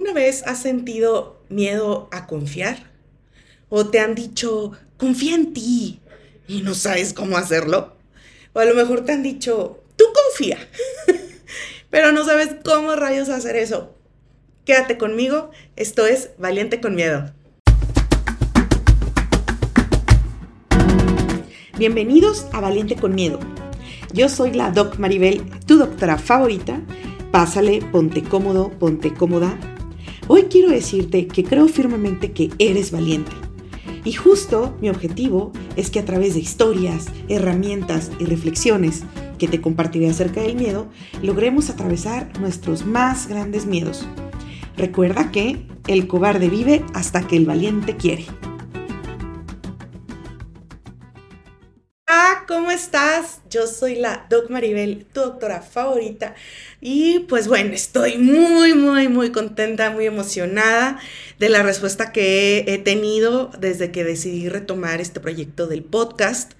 ¿Una vez has sentido miedo a confiar? ¿O te han dicho, confía en ti y no sabes cómo hacerlo? O a lo mejor te han dicho, tú confía, pero no sabes cómo rayos hacer eso. Quédate conmigo, esto es Valiente con Miedo. Bienvenidos a Valiente con Miedo. Yo soy la Doc Maribel, tu doctora favorita. Pásale, ponte cómodo, ponte cómoda Hoy quiero decirte que creo firmemente que eres valiente. Y justo mi objetivo es que a través de historias, herramientas y reflexiones que te compartiré acerca del miedo, logremos atravesar nuestros más grandes miedos. Recuerda que el cobarde vive hasta que el valiente quiere. Estás? Yo soy la Doc Maribel, tu doctora favorita. Y pues bueno, estoy muy, muy, muy contenta, muy emocionada de la respuesta que he tenido desde que decidí retomar este proyecto del podcast.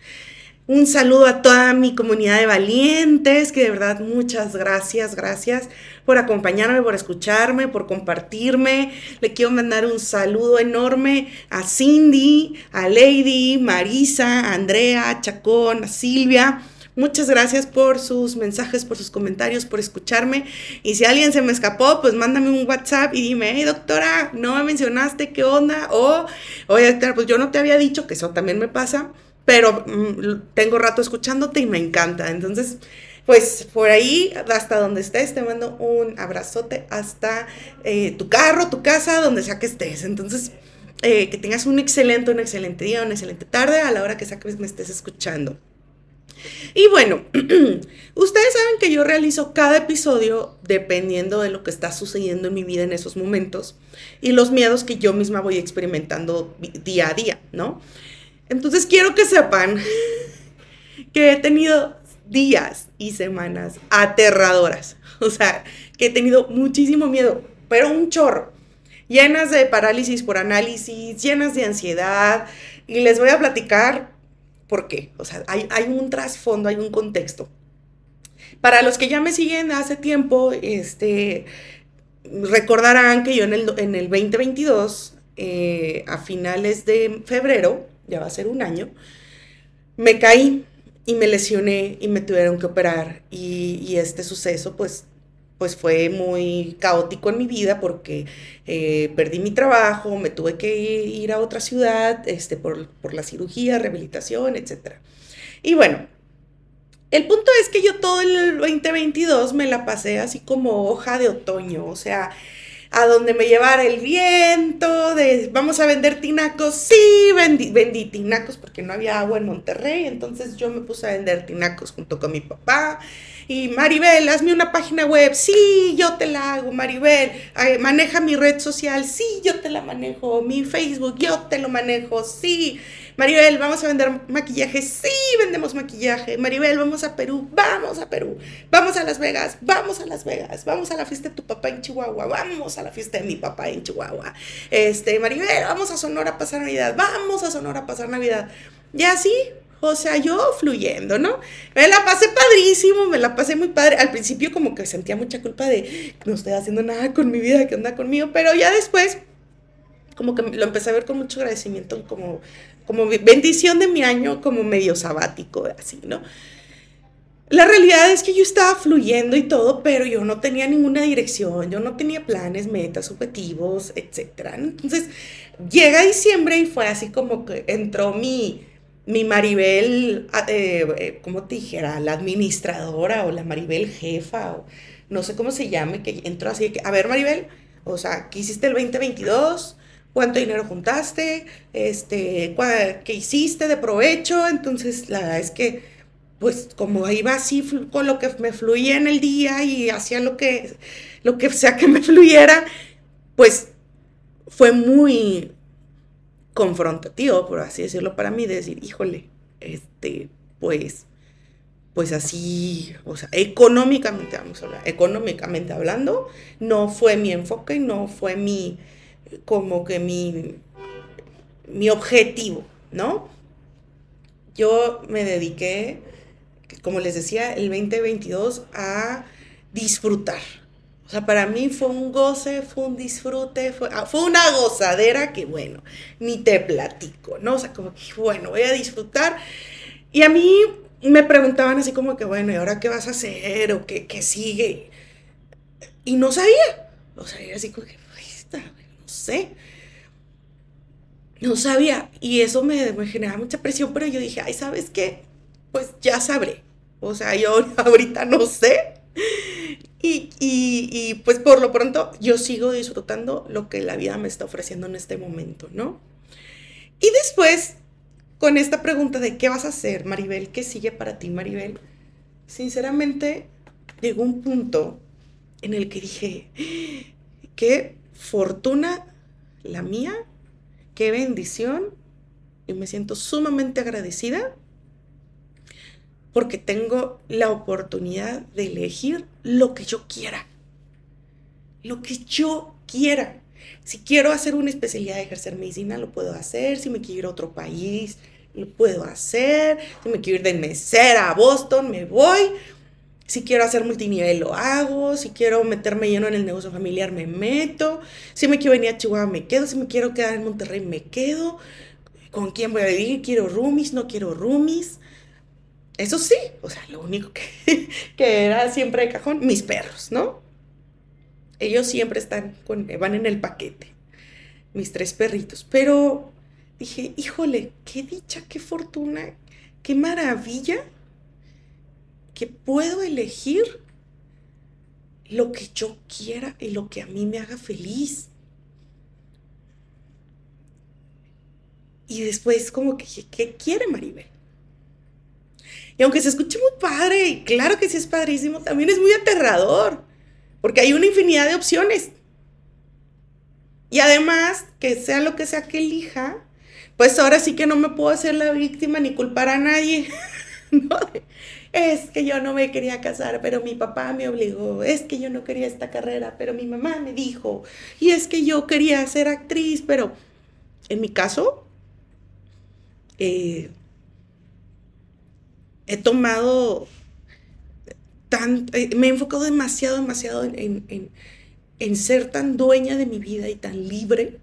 Un saludo a toda mi comunidad de valientes, que de verdad muchas gracias, gracias por acompañarme, por escucharme, por compartirme. Le quiero mandar un saludo enorme a Cindy, a Lady, Marisa, a Andrea, Chacón, a Silvia. Muchas gracias por sus mensajes, por sus comentarios, por escucharme. Y si alguien se me escapó, pues mándame un WhatsApp y dime, hey doctora, no me mencionaste, ¿qué onda? O, oye, pues yo no te había dicho que eso también me pasa pero mm, tengo rato escuchándote y me encanta. Entonces, pues por ahí, hasta donde estés, te mando un abrazote hasta eh, tu carro, tu casa, donde sea que estés. Entonces, eh, que tengas un excelente, un excelente día, una excelente tarde a la hora que sea que me estés escuchando. Y bueno, ustedes saben que yo realizo cada episodio dependiendo de lo que está sucediendo en mi vida en esos momentos y los miedos que yo misma voy experimentando día a día, ¿no? Entonces quiero que sepan que he tenido días y semanas aterradoras. O sea, que he tenido muchísimo miedo, pero un chorro. Llenas de parálisis por análisis, llenas de ansiedad. Y les voy a platicar por qué. O sea, hay, un trasfondo, hay un contexto. Para los que ya me siguen hace tiempo, este, recordarán que yo en el, en el 2022, eh, a finales de febrero, ya va a ser un año, me caí y me lesioné y me tuvieron que operar. Y, este suceso, pues, pues fue muy caótico en mi vida porque eh, perdí mi trabajo, me tuve que ir a otra ciudad este, por, por la cirugía, rehabilitación, etc. Y bueno, el punto es que yo todo el 2022 me la pasé así como hoja de otoño, o sea, a donde me llevara el viento, de vamos a vender tinacos, sí, vendí, vendí tinacos porque no había agua en Monterrey, entonces yo me puse a vender tinacos junto con mi papá. Y Maribel, hazme una página web, sí, yo te la hago, Maribel, maneja mi red social, sí, yo te la manejo, mi Facebook, yo te lo manejo, sí. Maribel, vamos a vender maquillaje. Sí, vendemos maquillaje. Maribel, vamos a Perú. Vamos a Perú. Vamos a Las Vegas. Vamos a Las Vegas. Vamos a la fiesta de tu papá en Chihuahua. Vamos a la fiesta de mi papá en Chihuahua. Este, Maribel, vamos a Sonora a pasar Navidad. Vamos a Sonora a pasar Navidad. Y así, o sea, yo fluyendo, ¿no? Me la pasé padrísimo, me la pasé muy padre. Al principio como que sentía mucha culpa de no estoy haciendo nada con mi vida, que anda conmigo, pero ya después como que lo empecé a ver con mucho agradecimiento, como como bendición de mi año, como medio sabático, así, ¿no? La realidad es que yo estaba fluyendo y todo, pero yo no tenía ninguna dirección, yo no tenía planes, metas, objetivos, etc. Entonces, llega diciembre y fue así como que entró mi, mi Maribel, eh, eh, ¿cómo te dijera? La administradora o la Maribel jefa, o no sé cómo se llame, que entró así, que, a ver Maribel, o sea, ¿qué hiciste el 2022? cuánto dinero juntaste, este, qué hiciste de provecho. Entonces, la verdad es que, pues, como iba así con lo que me fluía en el día y hacía lo que, lo que sea que me fluyera, pues fue muy confrontativo, por así decirlo, para mí, de decir, híjole, este, pues, pues así, o sea, económicamente, vamos a hablar, económicamente hablando, no fue mi enfoque, no fue mi, como que mi, mi objetivo, ¿no? Yo me dediqué, como les decía, el 2022 a disfrutar. O sea, para mí fue un goce, fue un disfrute, fue, ah, fue una gozadera que, bueno, ni te platico, ¿no? O sea, como que, bueno, voy a disfrutar. Y a mí me preguntaban así como que, bueno, ¿y ahora qué vas a hacer? ¿O qué, qué sigue? Y no sabía. O sea, era así como que, no sé. No sabía. Y eso me, me generaba mucha presión, pero yo dije, ay, ¿sabes qué? Pues ya sabré. O sea, yo ahorita no sé y, pues por lo pronto yo sigo disfrutando lo que la vida me está ofreciendo en este momento, ¿no? Y después, con esta pregunta de qué vas a hacer, Maribel, ¿qué sigue para ti, Maribel? Sinceramente, llegó un punto en el que dije, qué fortuna la mía, qué bendición, y me siento sumamente agradecida porque tengo la oportunidad de elegir lo que yo quiera. Lo que yo quiera. Si quiero hacer una especialidad de ejercer medicina, lo puedo hacer. Si me quiero ir a otro país, lo puedo hacer. Si me quiero ir de mesera a Boston, me voy. Si quiero hacer multinivel, lo hago. Si quiero meterme lleno en el negocio familiar, me meto. Si me quiero venir a Chihuahua, me quedo. Si me quiero quedar en Monterrey, me quedo. ¿Con quién voy a vivir? ¿Quiero roomies? ¿No quiero roomies? Eso sí, o sea, lo único que, que era siempre de cajón, mis perros, ¿no? Ellos siempre están con, van en el paquete, mis tres perritos. Pero dije, híjole, qué dicha, qué fortuna, qué maravilla que puedo elegir lo que yo quiera y lo que a mí me haga feliz. Y después como que, ¿qué quiere Maribel? Y aunque se escuche muy padre, y claro que sí es padrísimo, también es muy aterrador, porque hay una infinidad de opciones. Y además, que sea lo que sea que elija, pues ahora sí que no me puedo hacer la víctima ni culpar a nadie. Es que yo no me quería casar, pero mi papá me obligó. Es que yo no quería esta carrera, pero mi mamá me dijo. Y es que yo quería ser actriz, pero en mi caso, eh, he tomado tan, eh, me he enfocado demasiado, demasiado en, ser tan dueña de mi vida y tan libre,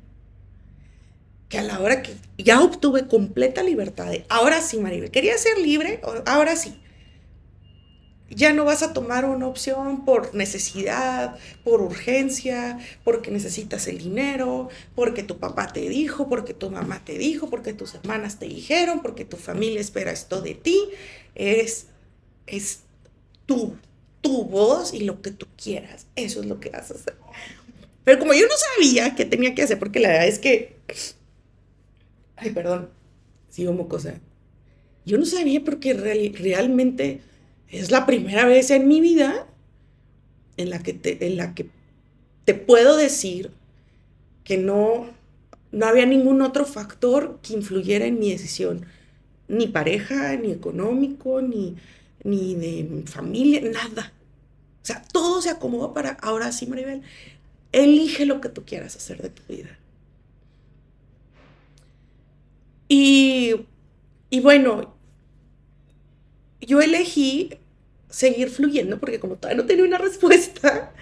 que a la hora que ya obtuve completa libertad, ahora sí, Maribel, quería ser libre, ahora sí. Ya no vas a tomar una opción por necesidad, por urgencia, porque necesitas el dinero, porque tu papá te dijo, porque tu mamá te dijo, porque tus hermanas te dijeron, porque tu familia espera esto de ti es, es tú, tu voz y lo que tú quieras. Eso es lo que vas a hacer. Pero como yo no sabía qué tenía que hacer, porque la verdad es que... Ay, perdón, sigo cosa. Yo no sabía porque realmente es la primera vez en mi vida en la que te, en la que te puedo decir que no, no había ningún otro factor que influyera en mi decisión ni pareja, ni económico, ni, ni de familia, nada. O sea, todo se acomoda para, ahora sí, Maribel, elige lo que tú quieras hacer de tu vida. Y, y bueno, yo elegí seguir fluyendo porque como todavía no tenía una respuesta,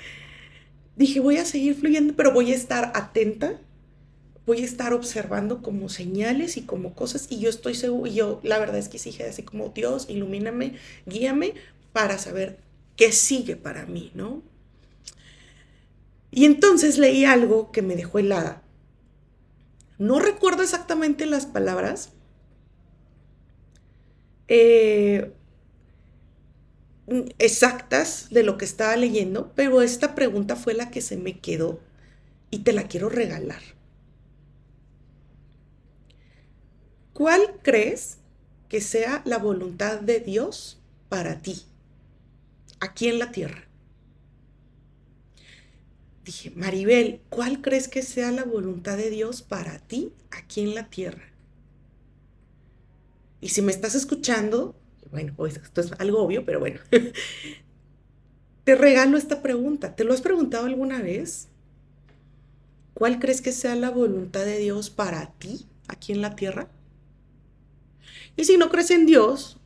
dije, voy a seguir fluyendo, pero voy a estar atenta voy a estar observando como señales y como cosas y yo estoy seguro, y yo la verdad es que sí así como Dios, ilumíname, guíame para saber qué sigue para mí, ¿no? Y entonces leí algo que me dejó helada. No recuerdo exactamente las palabras. Eh, exactas de lo que estaba leyendo, pero esta pregunta fue la que se me quedó y te la quiero regalar. ¿Cuál crees que sea la voluntad de Dios para ti, aquí en la tierra? Dije, Maribel, ¿cuál crees que sea la voluntad de Dios para ti aquí en la tierra? Y si me estás escuchando, bueno, esto es algo obvio, pero bueno, te regalo esta pregunta. ¿Te lo has preguntado alguna vez? ¿Cuál crees que sea la voluntad de Dios para ti aquí en la tierra? Y si no crees en Dios,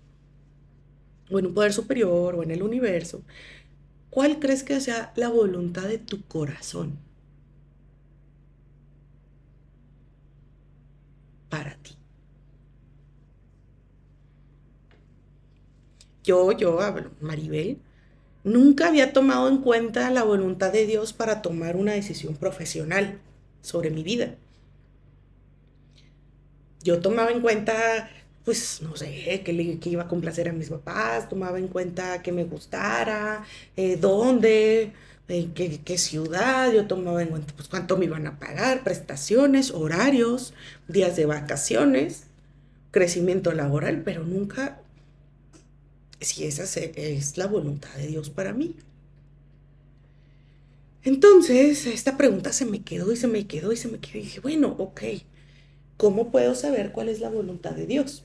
o en un poder superior, o en el universo, ¿cuál crees que sea la voluntad de tu corazón para ti? Yo, yo, Maribel, nunca había tomado en cuenta la voluntad de Dios para tomar una decisión profesional sobre mi vida. Yo tomaba en cuenta pues no sé, que, le, iba a complacer a mis papás, tomaba en cuenta que me gustara, eh, dónde, eh, qué, ciudad, yo tomaba en cuenta pues cuánto me iban a pagar, prestaciones, horarios, días de vacaciones, crecimiento laboral, pero nunca si esa es la voluntad de Dios para mí. Entonces, esta pregunta se me quedó y se me quedó y se me quedó y dije, bueno, ok, ¿cómo puedo saber cuál es la voluntad de Dios?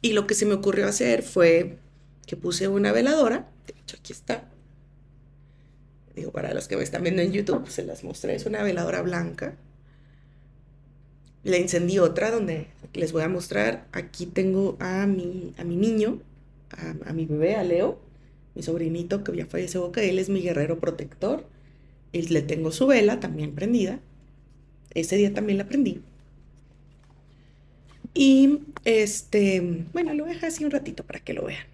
Y lo que se me ocurrió hacer fue que puse una veladora, de hecho aquí está. Digo, para los que me están viendo en YouTube, se las mostré, es una veladora blanca. Le encendí otra donde les voy a mostrar. Aquí tengo a mi, a mi niño, a, mi bebé, a Leo, mi sobrinito que ya falleció, que él es mi guerrero protector. Y le tengo su vela también prendida. Ese día también la prendí. Y este, bueno, lo voy a dejar así un ratito para que lo vean.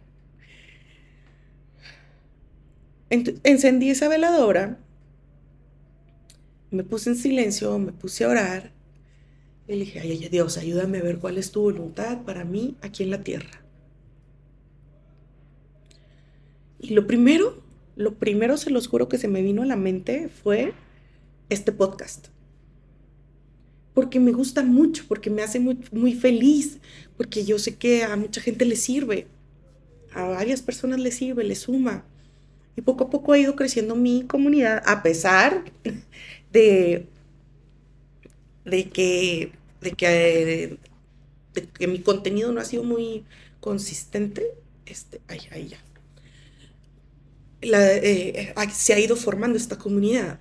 encendí esa veladora, me puse en silencio, me puse a orar y le dije, ay, Dios, ayúdame a ver cuál es tu voluntad para mí aquí en la tierra. Y lo primero, lo primero se los juro que se me vino a la mente fue este podcast porque me gusta mucho, porque me hace muy, muy feliz, porque yo sé que a mucha gente le sirve, a varias personas le sirve, le suma. Y poco a poco ha ido creciendo mi comunidad, a pesar de, de, que, de, que, que mi contenido no ha sido muy consistente. Este, ay, ay, ya. Eh, se ha ido formando esta comunidad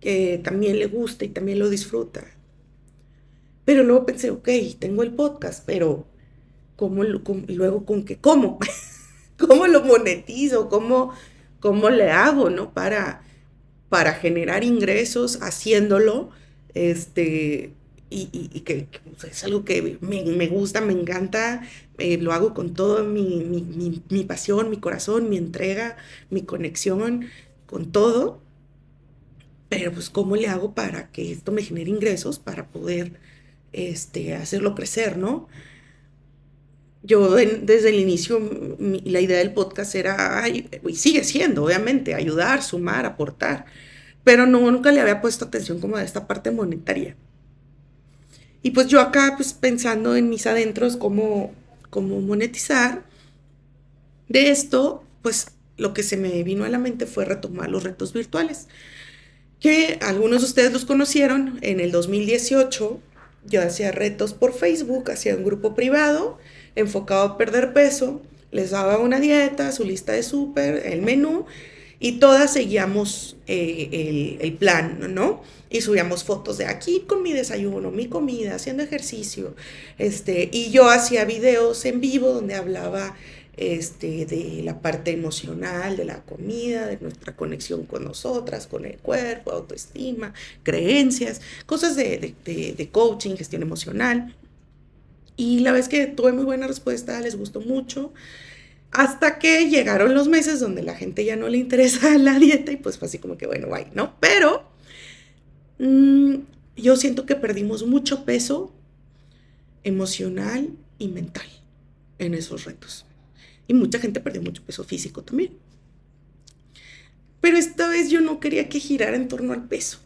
que también le gusta y también lo disfruta. Pero luego pensé, ok, tengo el podcast, pero ¿cómo, luego con qué? ¿Cómo? ¿Cómo lo monetizo? ¿Cómo, cómo le hago, no? Para, para generar ingresos haciéndolo, este, y, que, es algo que me, gusta, me encanta, eh, lo hago con toda mi, mi, pasión, mi corazón, mi entrega, mi conexión, con todo pero pues ¿cómo le hago para que esto me genere ingresos para poder este, hacerlo crecer, ¿no? Yo desde el inicio, la idea del podcast era, y sigue siendo, obviamente, ayudar, sumar, aportar, pero no, nunca le había puesto atención como a esta parte monetaria. Y pues yo acá, pues pensando en mis adentros, cómo, cómo monetizar de esto, pues lo que se me vino a la mente fue retomar los retos virtuales que algunos de ustedes los conocieron en el 2018. Yo hacía retos por Facebook, hacía un grupo privado enfocado a perder peso, les daba una dieta, su lista de súper, el menú, y todas seguíamos eh, el, plan, ¿no? Y subíamos fotos de aquí con mi desayuno, mi comida, haciendo ejercicio, este, y yo hacía videos en vivo donde hablaba este, de la parte emocional, de la comida, de nuestra conexión con nosotras, con el cuerpo, autoestima, creencias, cosas de, de, coaching, gestión emocional. Y la vez que tuve muy buena respuesta, les gustó mucho. Hasta que llegaron los meses donde la gente ya no le interesa la dieta y pues fue así como que, bueno, bye, ¿no? Pero mm, yo siento que perdimos mucho peso emocional y mental en esos retos. Y mucha gente perdió mucho peso físico también. Pero esta vez yo no quería que girara en torno al peso.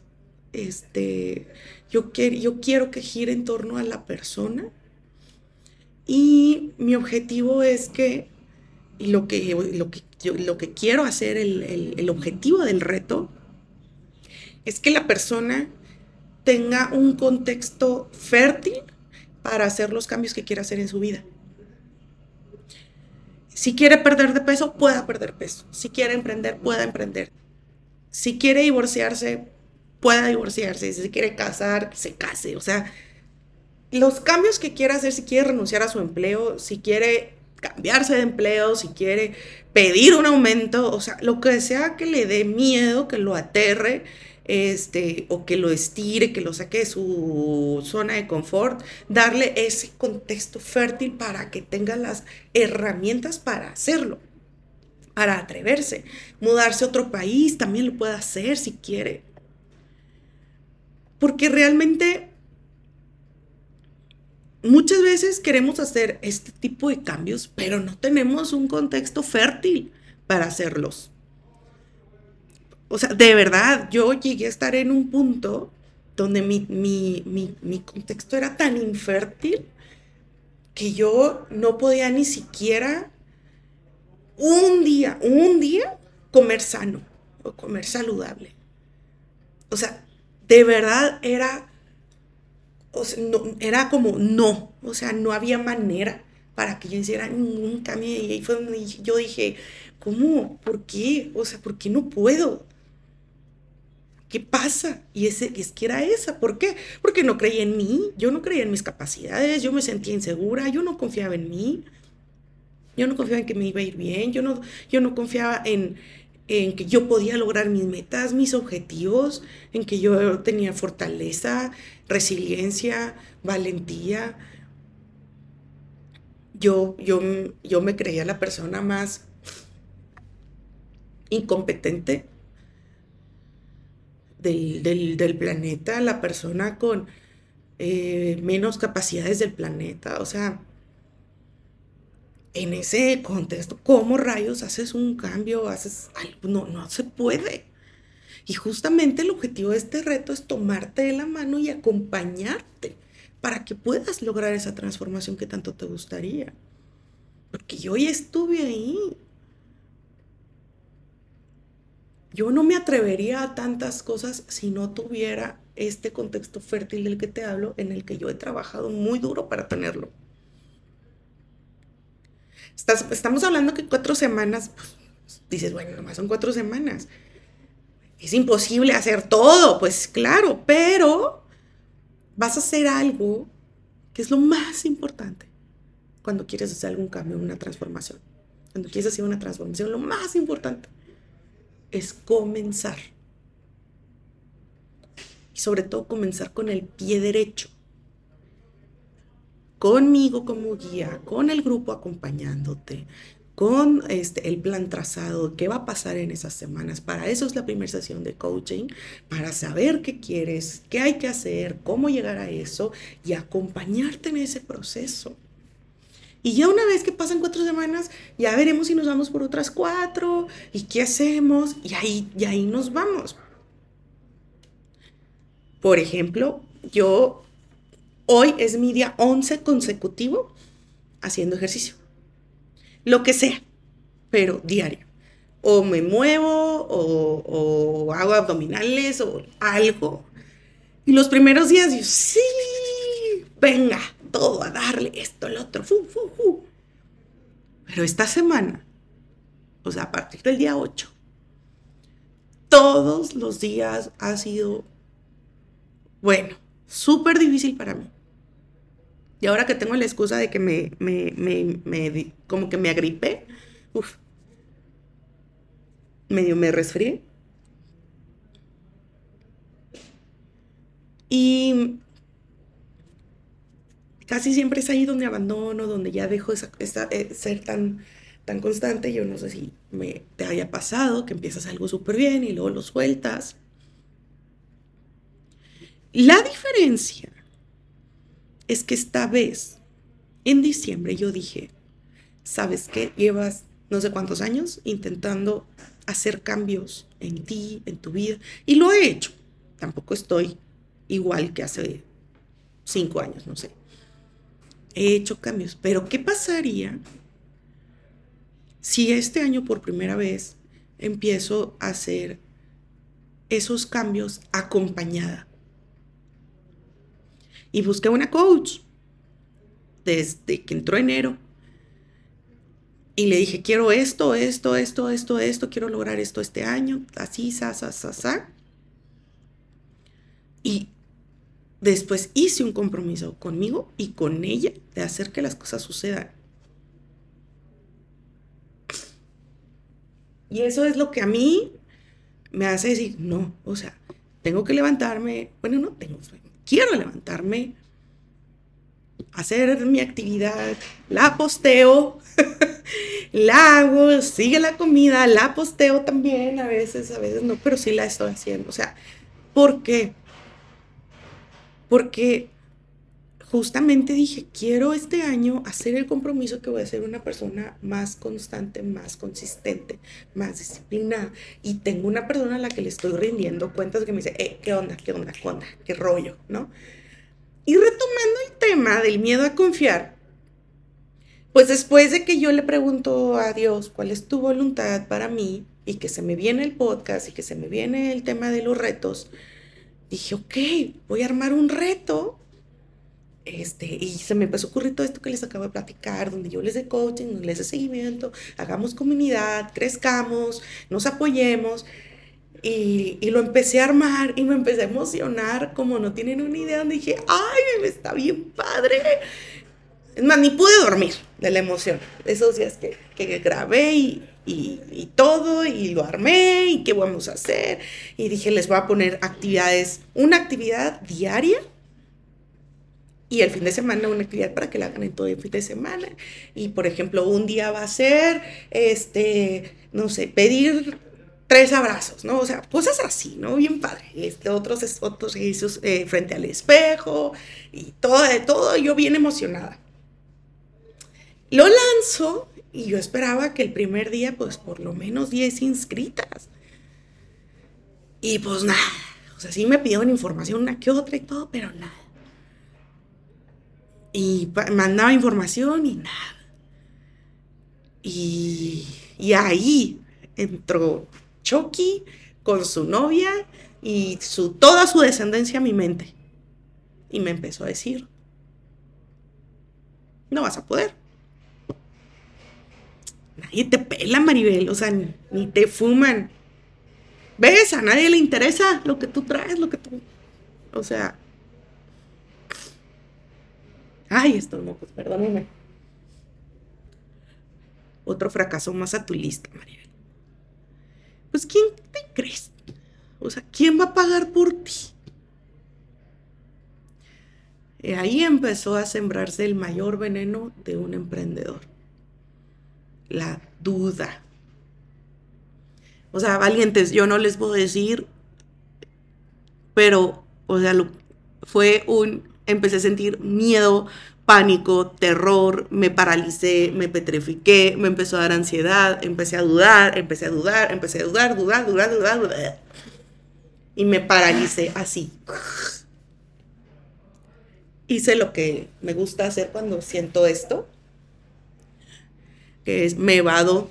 Este, yo, yo quiero que gire en torno a la persona. Y mi objetivo es que, y lo que, lo que, lo que quiero hacer, el, el objetivo del reto, es que la persona tenga un contexto fértil para hacer los cambios que quiera hacer en su vida. Si quiere perder de peso, pueda perder peso. Si quiere emprender, pueda emprender. Si quiere divorciarse, pueda divorciarse. Si quiere casar, se case. O sea, los cambios que quiera hacer, si quiere renunciar a su empleo, si quiere cambiarse de empleo, si quiere pedir un aumento, o sea, lo que sea que le dé miedo, que lo aterre, este, o que lo estire, que lo saque de su zona de confort, darle ese contexto fértil para que tenga las herramientas para hacerlo, para atreverse. Mudarse a otro país también lo puede hacer si quiere. Porque realmente muchas veces queremos hacer este tipo de cambios, pero no tenemos un contexto fértil para hacerlos. O sea, de verdad, yo llegué a estar en un punto donde mi, mi, contexto era tan infértil que yo no podía ni siquiera un día, un día comer sano o comer saludable. O sea, de verdad era, no, era como no, o sea, no había manera para que yo hiciera ningún cambio. Y ahí fue donde yo dije, ¿cómo? ¿Por qué? O sea, ¿por qué no puedo? ¿Qué pasa? Y es que era esa. ¿Por qué? Porque no creía en mí, yo no creía en mis capacidades, yo me sentía insegura, yo no confiaba en mí, yo no confiaba en que me iba a ir bien, yo no, yo no confiaba en, en que yo podía lograr mis metas, mis objetivos, en que yo tenía fortaleza, resiliencia, valentía. Yo, yo, yo me creía la persona más incompetente del, planeta, la persona con eh, menos capacidades del planeta. O sea, en ese contexto, ¿cómo rayos haces un cambio? Haces algo? No, no se puede. Y justamente el objetivo de este reto es tomarte de la mano y acompañarte para que puedas lograr esa transformación que tanto te gustaría. Porque yo ya estuve ahí. Yo no me atrevería a tantas cosas si no tuviera este contexto fértil del que te hablo, en el que yo he trabajado muy duro para tenerlo. Estamos hablando que cuatro semanas, pues, dices, bueno, nomás son cuatro semanas. Es imposible hacer todo, pues claro, pero vas a hacer algo que es lo más importante cuando quieres hacer algún cambio, una transformación. Cuando quieres hacer una transformación, lo más importante es comenzar. Y sobre todo comenzar con el pie derecho. Conmigo como guía, con el grupo acompañándote, con este, el plan trazado, qué va a pasar en esas semanas. Para eso es la primera sesión de coaching, para saber qué quieres, qué hay que hacer, cómo llegar a eso y acompañarte en ese proceso. Y ya una vez que pasan cuatro semanas, ya veremos si nos vamos por otras cuatro y qué hacemos y ahí, y ahí nos vamos. Por ejemplo, yo hoy es mi día 11 consecutivo haciendo ejercicio. Lo que sea, pero diario. O me muevo o, hago abdominales o algo. Y los primeros días yo, sí, venga, todo, a darle esto, el otro, fu, fu. Pero esta semana, o sea, a partir del día 8, todos los días ha sido, bueno, súper difícil para mí. Y ahora que tengo la excusa de que me, me, me, me como que me agripé, uff, medio me resfrié. Y casi siempre es ahí donde abandono, donde ya dejo esa, eh, ser tan, tan constante. Yo no sé si me, te haya pasado que empiezas algo súper bien y luego lo sueltas. La diferencia es que esta vez, en diciembre, yo dije, ¿sabes qué? Llevas no sé cuántos años intentando hacer cambios en ti, en tu vida, y lo he hecho. Tampoco estoy igual que hace cinco años, no sé he hecho cambios. Pero ¿qué pasaría si este año por primera vez empiezo a hacer esos cambios acompañada? y busqué una coach desde que entró enero. Y le dije, quiero esto, esto, esto, esto, esto, quiero lograr esto este año, así, sa, sa, sa, sa. Y después hice un compromiso conmigo y con ella de hacer que las cosas sucedan. Y eso es lo que a mí me hace decir, no, o sea, tengo que levantarme, bueno, no tengo sueño, quiero levantarme, hacer mi actividad, la posteo, la hago, sigue la comida, la posteo también, a veces, a veces no, pero sí la estoy haciendo. O sea, ¿por qué? Porque justamente dije, quiero este año hacer el compromiso que voy a ser una persona más constante, más consistente, más disciplinada. Y tengo una persona a la que le estoy rindiendo cuentas que me dice, eh, ¿qué onda? ¿Qué onda? ¿Qué onda? ¿Qué rollo? ¿No? Y retomando el tema del miedo a confiar, pues después de que yo le pregunto a Dios cuál es tu voluntad para mí y que se me viene el podcast y que se me viene el tema de los retos, dije, ok, voy a armar un reto este, y se me empezó a ocurrir todo esto que les acabo de platicar, donde yo les dé coaching, les dé seguimiento, hagamos comunidad, crezcamos, nos apoyemos. Y, y, lo empecé a armar y me empecé a emocionar como no tienen una idea, donde dije, ay, está bien padre. Es más, ni pude dormir de la emoción. Esos días que, que grabé y, y, y, todo, y lo armé, y qué vamos a hacer. Y dije, les voy a poner actividades, una actividad diaria y el fin de semana una actividad para que la hagan en todo el fin de semana. Y por ejemplo, un día va a ser, este, no sé, pedir tres abrazos, ¿no? O sea, cosas así, ¿no? Bien padre. Este, otros, otros ejercicios eh, frente al espejo y todo, de todo, yo bien emocionada. Lo lanzo y yo esperaba que el primer día, pues por lo menos 10 inscritas. Y pues nada, o sea, sí me pidieron información una que otra y todo, pero nada y mandaba información y nada. Y, ahí entró Chucky con su novia y su, toda su descendencia a mi mente. Y me empezó a decir, no vas a poder. Nadie te pela, Maribel, o sea, ni, ni te fuman. ¿Ves? A nadie le interesa lo que tú traes, lo que tú... O sea, Ay, estos mocos, perdónenme. Otro fracaso más a tu lista, Maribel. Pues, ¿quién te crees? O sea, ¿quién va a pagar por ti? Y ahí empezó a sembrarse el mayor veneno de un emprendedor. La duda. O sea, valientes, yo no les puedo decir, pero, o sea, fue un empecé a sentir miedo, pánico, terror, me paralicé, me petrifiqué, me empezó a dar ansiedad, empecé a dudar, empecé a dudar, empecé a dudar, dudar, dudar, dudar. Y me paralicé así. Hice lo que me gusta hacer cuando siento esto, que es me vado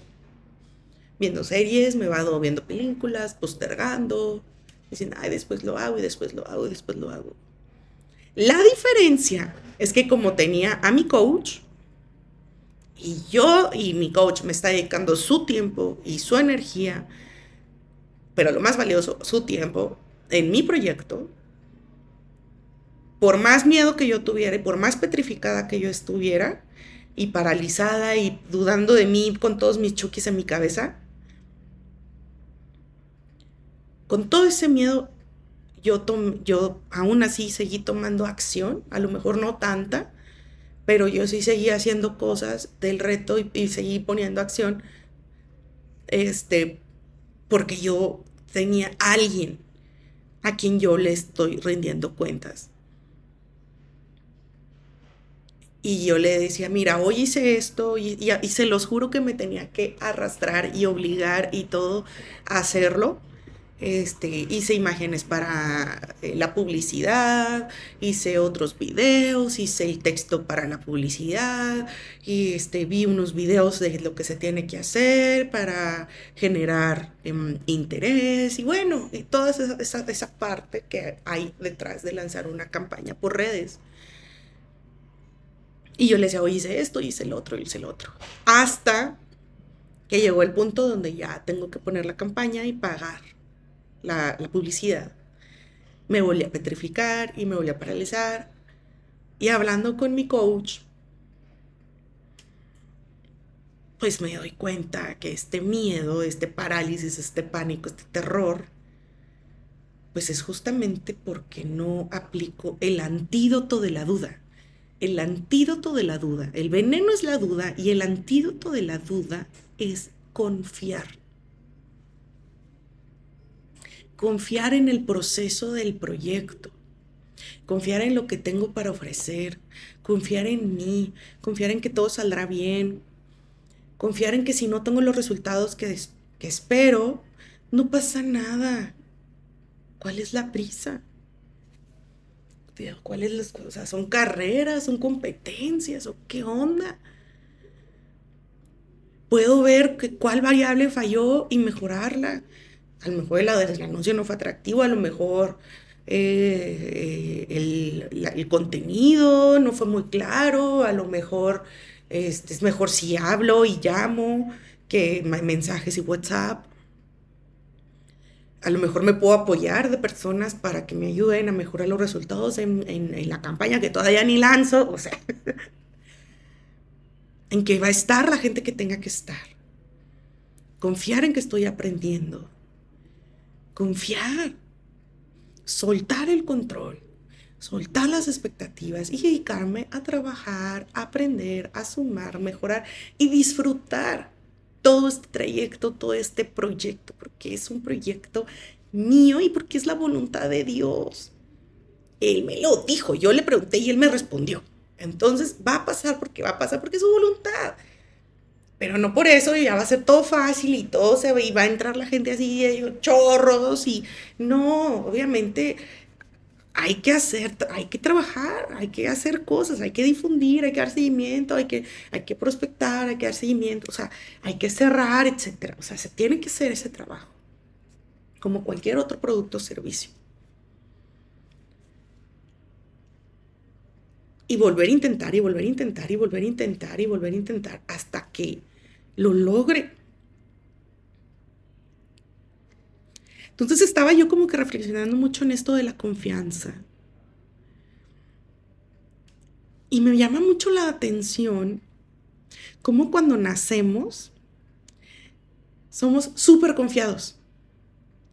viendo series, me vado viendo películas, postergando, diciendo, ay, después lo hago y después lo hago y después lo hago. La diferencia es que como tenía a mi coach, y yo y mi coach me está dedicando su tiempo y su energía, pero lo más valioso, su tiempo, en mi proyecto, por más miedo que yo tuviera y por más petrificada que yo estuviera y paralizada y dudando de mí con todos mis chukis en mi cabeza, con todo ese miedo yo, yo aún así seguí tomando acción, a lo mejor no tanta, pero yo sí seguí haciendo cosas del reto y, seguí poniendo acción, este, porque yo tenía alguien a quien yo le estoy rindiendo cuentas. Y yo le decía, mira, hoy hice esto y, y, se los juro que me tenía que arrastrar y obligar y todo a hacerlo este, hice imágenes para eh, la publicidad, hice otros videos, hice el texto para la publicidad, y este, vi unos videos de lo que se tiene que hacer para generar em, interés y bueno, y toda esa, esa, esa parte que hay detrás de lanzar una campaña por redes. Y yo le decía, hice esto, hice el otro, hice el otro. Hasta que llegó el punto donde ya tengo que poner la campaña y pagar la, publicidad, me volví a petrificar y me volví a paralizar. Y hablando con mi coach, pues me doy cuenta que este miedo, este parálisis, este pánico, este terror, pues es justamente porque no aplico el antídoto de la duda. El antídoto de la duda, el veneno es la duda y el antídoto de la duda es confiar. Confiar en el proceso del proyecto, confiar en lo que tengo para ofrecer, confiar en mí, confiar en que todo saldrá bien, confiar en que si no tengo los resultados que, que espero, no pasa nada. ¿Cuál es la prisa? ¿Cuáles las cosas? ¿Son carreras? ¿Son competencias? ¿O qué onda? Puedo ver cuál variable falló y mejorarla. A lo mejor el, el anuncio no fue atractivo, a lo mejor eh, el, el, contenido no fue muy claro, a lo mejor este, es mejor si hablo y llamo que mensajes y WhatsApp a lo mejor me puedo apoyar de personas para que me ayuden a mejorar los resultados en, la campaña que todavía ni lanzo, o sea, en que va a estar la gente que tenga que estar. Confiar en que estoy aprendiendo. Confiar. Soltar el control. Soltar las expectativas y dedicarme a trabajar, a aprender, a sumar, mejorar y disfrutar todo este trayecto, todo este proyecto, porque es un proyecto mío y porque es la voluntad de Dios. Él me lo dijo, yo le pregunté y él me respondió. Entonces va a pasar porque va a pasar porque es su voluntad. Pero no por eso ya va a ser todo fácil y todo se va, y va a entrar la gente así, chorros y no, obviamente hay que hacer, hay que trabajar, hay que hacer cosas, hay que difundir, hay que dar seguimiento, hay que, hay que prospectar, hay que dar seguimiento, o sea, hay que cerrar, etcétera. O sea, se tiene que hacer ese trabajo, como cualquier otro producto o servicio. Y volver a intentar, y volver a intentar, y volver a intentar, y volver a intentar, hasta que lo logre. Entonces estaba yo como que reflexionando mucho en esto de la confianza. Y me llama mucho la atención cómo cuando nacemos somos súper confiados.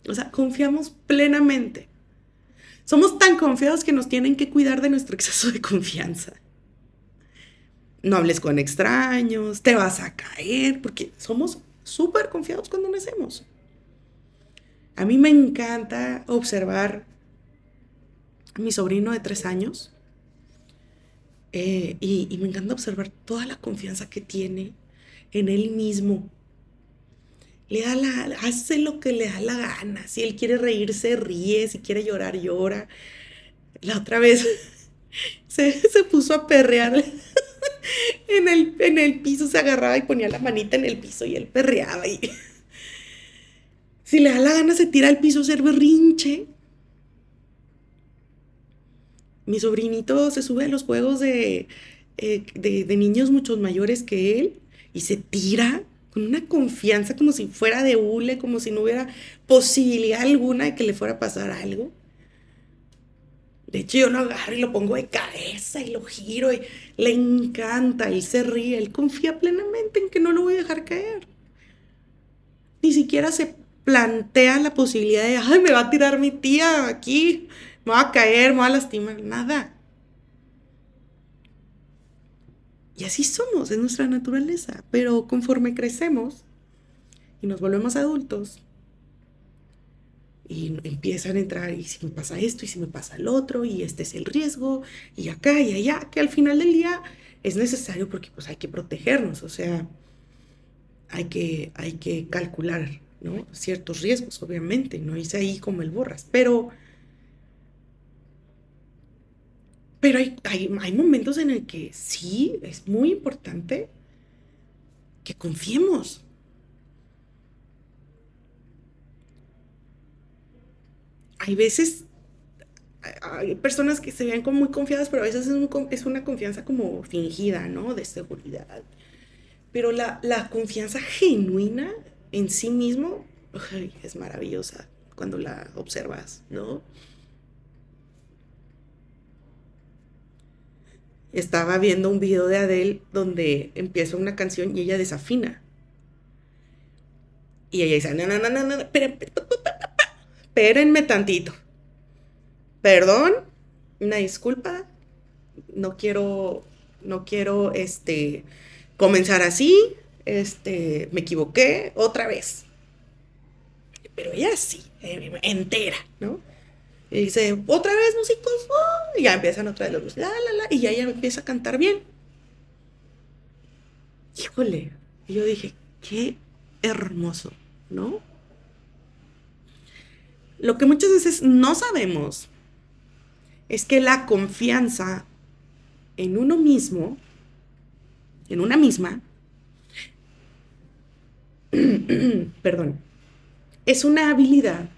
O sea, confiamos plenamente. Somos tan confiados que nos tienen que cuidar de nuestro exceso de confianza. No hables con extraños, te vas a caer, porque somos súper confiados cuando nacemos. A mí me encanta observar a mi sobrino de tres años eh, y, me encanta observar toda la confianza que tiene en él mismo. Le da la, hace lo que le da la gana. Si él quiere reírse, ríe. Si quiere llorar, llora. La otra vez se, puso a perrear en el, en el piso, se agarraba y ponía la manita en el piso y él perreaba. Y, si le da la gana, se tira al piso a hacer berrinche. Mi sobrinito se sube a los juegos eh, de, de, niños muchos mayores que él y se tira con una confianza como si fuera de hule, como si no hubiera posibilidad alguna de que le fuera a pasar algo. De hecho, yo lo agarro y lo pongo de cabeza y lo giro y le encanta, él se ríe, él confía plenamente en que no lo voy a dejar caer. Ni siquiera se plantea la posibilidad de, ay, me va a tirar mi tía aquí, me va a caer, me va a lastimar, nada. Y así somos, es nuestra naturaleza. Pero conforme crecemos y nos volvemos adultos, y empiezan a entrar, y si me pasa esto, y si me pasa el otro, y este es el riesgo, y acá y allá, que al final del día es necesario porque pues hay que protegernos, o sea, hay que, hay que calcular. Ciertos riesgos, obviamente, no hice ahí como el borras, pero, pero hay, hay, momentos en el que sí es muy importante que confiemos. Hay veces, hay personas que se vean como muy confiadas, pero a veces es, es una confianza como fingida, ¿no? De seguridad. Pero la, la confianza genuina en sí mismo es maravillosa cuando la observas, ¿no? Estaba viendo un video de Adele donde empieza una canción y ella desafina. Y ella dice, no, no, no, no, no, espérenme tantito. Perdón, una disculpa, no quiero, no quiero, este, comenzar así, este, me equivoqué otra vez. Pero ella sí, eh, entera, ¿no? Y dice, otra vez músicos, oh", y ya empiezan otra vez los la, la, la, y ya ella empieza a cantar bien. Híjole, yo dije, qué hermoso, ¿no? Lo que muchas veces no sabemos es que la confianza en uno mismo, en una misma, perdón, es una habilidad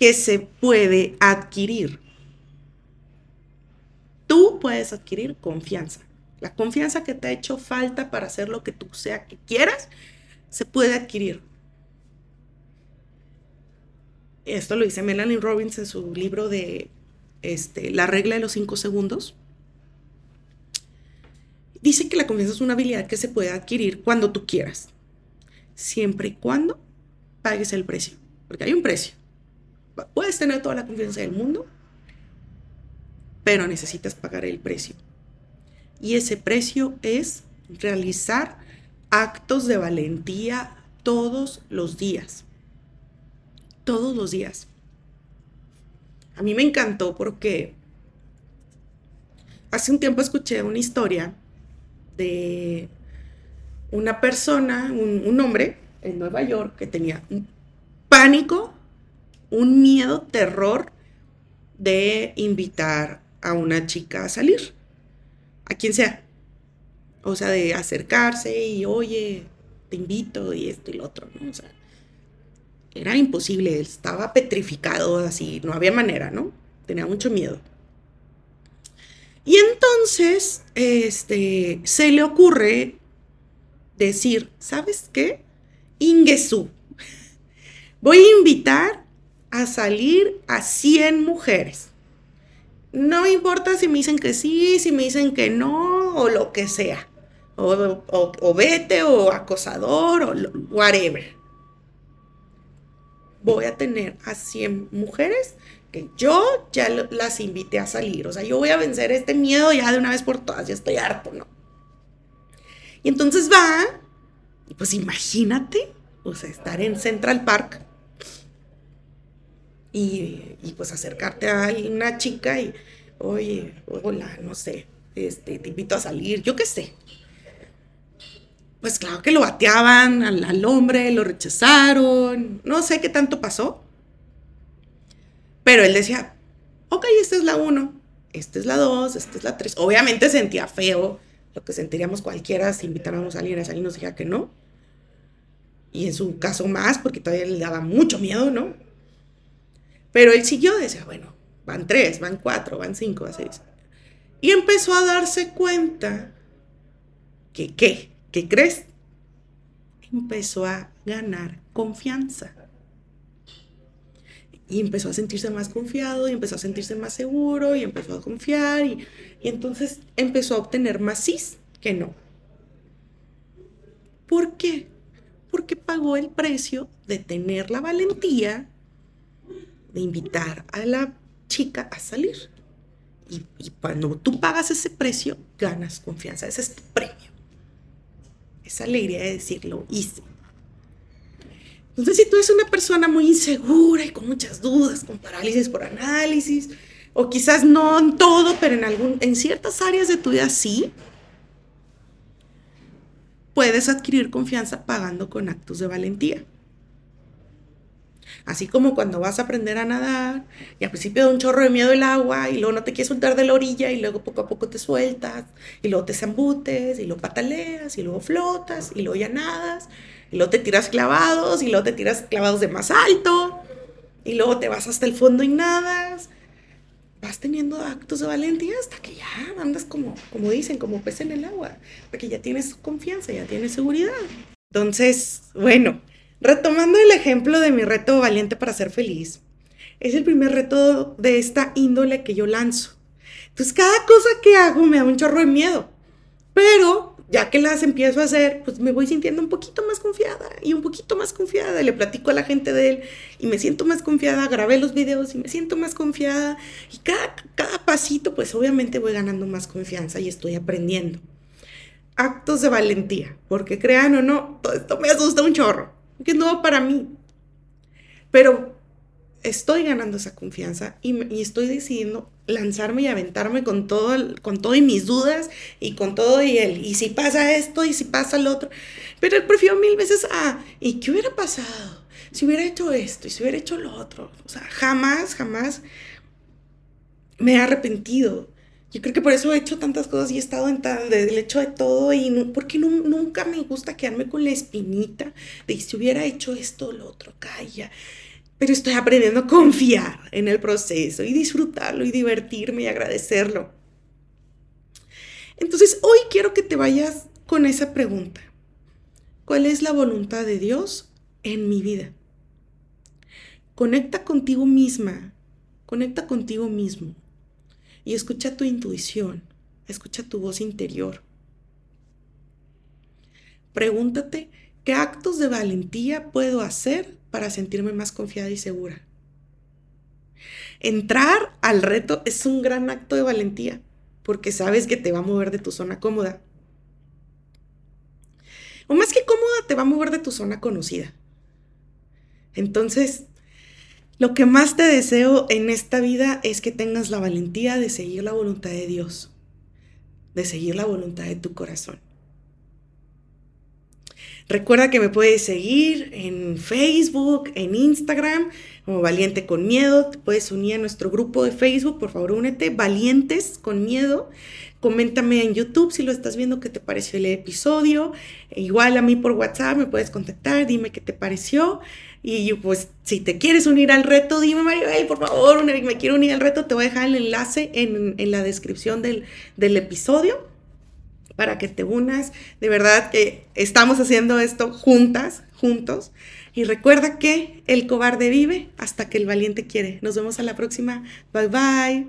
que se puede adquirir. Tú puedes adquirir confianza. La confianza que te ha hecho falta para hacer lo que tú sea que quieras, se puede adquirir. Esto lo dice Melanie Robbins en su libro de este, La regla de los cinco segundos. Dice que la confianza es una habilidad que se puede adquirir cuando tú quieras, siempre y cuando pagues el precio, porque hay un precio. Puedes tener toda la confianza del mundo, pero necesitas pagar el precio. Y ese precio es realizar actos de valentía todos los días. Todos los días. A mí me encantó porque hace un tiempo escuché una historia de una persona, un, hombre en Nueva York que tenía un pánico, un miedo, terror de invitar a una chica a salir, a quien sea. O sea, de acercarse y, oye, te invito y esto y lo otro, ¿no? O sea, era imposible, estaba petrificado así, no había manera, ¿no? Tenía mucho miedo. Y entonces, este, se le ocurre decir, ¿sabes qué? Ingesu, voy a invitar a salir a 100 mujeres. No importa si me dicen que sí, si me dicen que no, o lo que sea. O, o vete, o acosador, o whatever voy a tener a 100 mujeres que yo ya las invité a salir. O sea, yo voy a vencer este miedo ya de una vez por todas, ya estoy harto, ¿no? Y entonces va, pues imagínate, o sea, estar en Central Park y, pues acercarte a una chica y, oye, hola, no sé, este, te invito a salir, yo qué sé pues claro que lo bateaban al, hombre, lo rechazaron, no sé qué tanto pasó. Pero él decía, ok, esta es la uno, esta es la dos, esta es la tres. Obviamente sentía feo lo que sentiríamos cualquiera si invitáramos a alguien a salir y nos dijera que no. Y en su caso más, porque todavía le daba mucho miedo, ¿no? Pero él siguió, decía, bueno, van tres, van cuatro, van cinco, van seis. Y empezó a darse cuenta que, ¿qué? ¿Qué crees? Empezó a ganar confianza. Y empezó a sentirse más confiado, y empezó a sentirse más seguro, y empezó a confiar, y, entonces empezó a obtener más sí que no. ¿Por qué? Porque pagó el precio de tener la valentía de invitar a la chica a salir. Y, y, cuando tú pagas ese precio, ganas confianza. Ese es tu premio esa alegría de decirlo hice. Entonces, si tú eres una persona muy insegura y con muchas dudas, con parálisis por análisis, o quizás no en todo, pero en, algún, en ciertas áreas de tu vida sí, puedes adquirir confianza pagando con actos de valentía. Así como cuando vas a aprender a nadar y al principio da un chorro de miedo el agua y luego no te quieres soltar de la orilla y luego poco a poco te sueltas y luego te zambutes y luego pataleas y luego flotas y luego ya nadas y luego te tiras clavados y luego te tiras clavados de más alto y luego te vas hasta el fondo y nadas. Vas teniendo actos de valentía hasta que ya andas como, como dicen, como pez en el agua, porque ya tienes confianza, ya tienes seguridad. Entonces, bueno, Retomando el ejemplo de mi reto valiente para ser feliz, es el primer reto de esta índole que yo lanzo. pues cada cosa que hago me da un chorro de miedo. Pero ya que las empiezo a hacer, pues me voy sintiendo un poquito más confiada y un poquito más confiada. Le platico a la gente de él y me siento más confiada. Grabé los videos y me siento más confiada. Y cada, cada pasito, pues obviamente voy ganando más confianza y estoy aprendiendo. Actos de valentía, porque crean o no, todo esto me asusta un chorro, que es nuevo para mí. Pero estoy ganando esa confianza y, estoy decidiendo lanzarme y aventarme con todo, con todo y mis dudas y con todo y el, y si pasa esto y si pasa lo otro. Pero prefiero mil veces a, ¿y qué hubiera pasado? Si hubiera hecho esto y si hubiera hecho lo otro. O sea, jamás, jamás me he arrepentido. Yo creo que por eso he hecho tantas cosas y he estado en tal, del hecho de todo y no, porque nunca me gusta quedarme con la espinita de si hubiera hecho esto o lo otro, calla pero estoy aprendiendo a confiar en el proceso y disfrutarlo y divertirme y agradecerlo. Entonces, hoy quiero que te vayas con esa pregunta. ¿Cuál es la voluntad de Dios en mi vida? Conecta contigo misma, conecta contigo mismo y escucha tu intuición, escucha tu voz interior. Pregúntate qué actos de valentía puedo hacer para sentirme más confiada y segura. Entrar al reto es un gran acto de valentía, porque sabes que te va a mover de tu zona cómoda. O más que cómoda, te va a mover de tu zona conocida. Entonces, lo que más te deseo en esta vida es que tengas la valentía de seguir la voluntad de Dios, de seguir la voluntad de tu corazón. Recuerda que me puedes seguir en Facebook, en Instagram, como Valiente con Miedo. Te puedes unir a nuestro grupo de Facebook, por favor, únete, Valientes con Miedo. Coméntame en YouTube si lo estás viendo, qué te pareció el episodio. igual a mí por WhatsApp me puedes contactar, dime qué te pareció. Y pues si te quieres unir al reto, dime Maribel, por favor, me quiero unir al reto. Te voy a dejar el enlace en, la descripción del, del episodio para que te unas. De verdad que estamos haciendo esto juntas, juntos. Y recuerda que el cobarde vive hasta que el valiente quiere. Nos vemos a la próxima. Bye bye.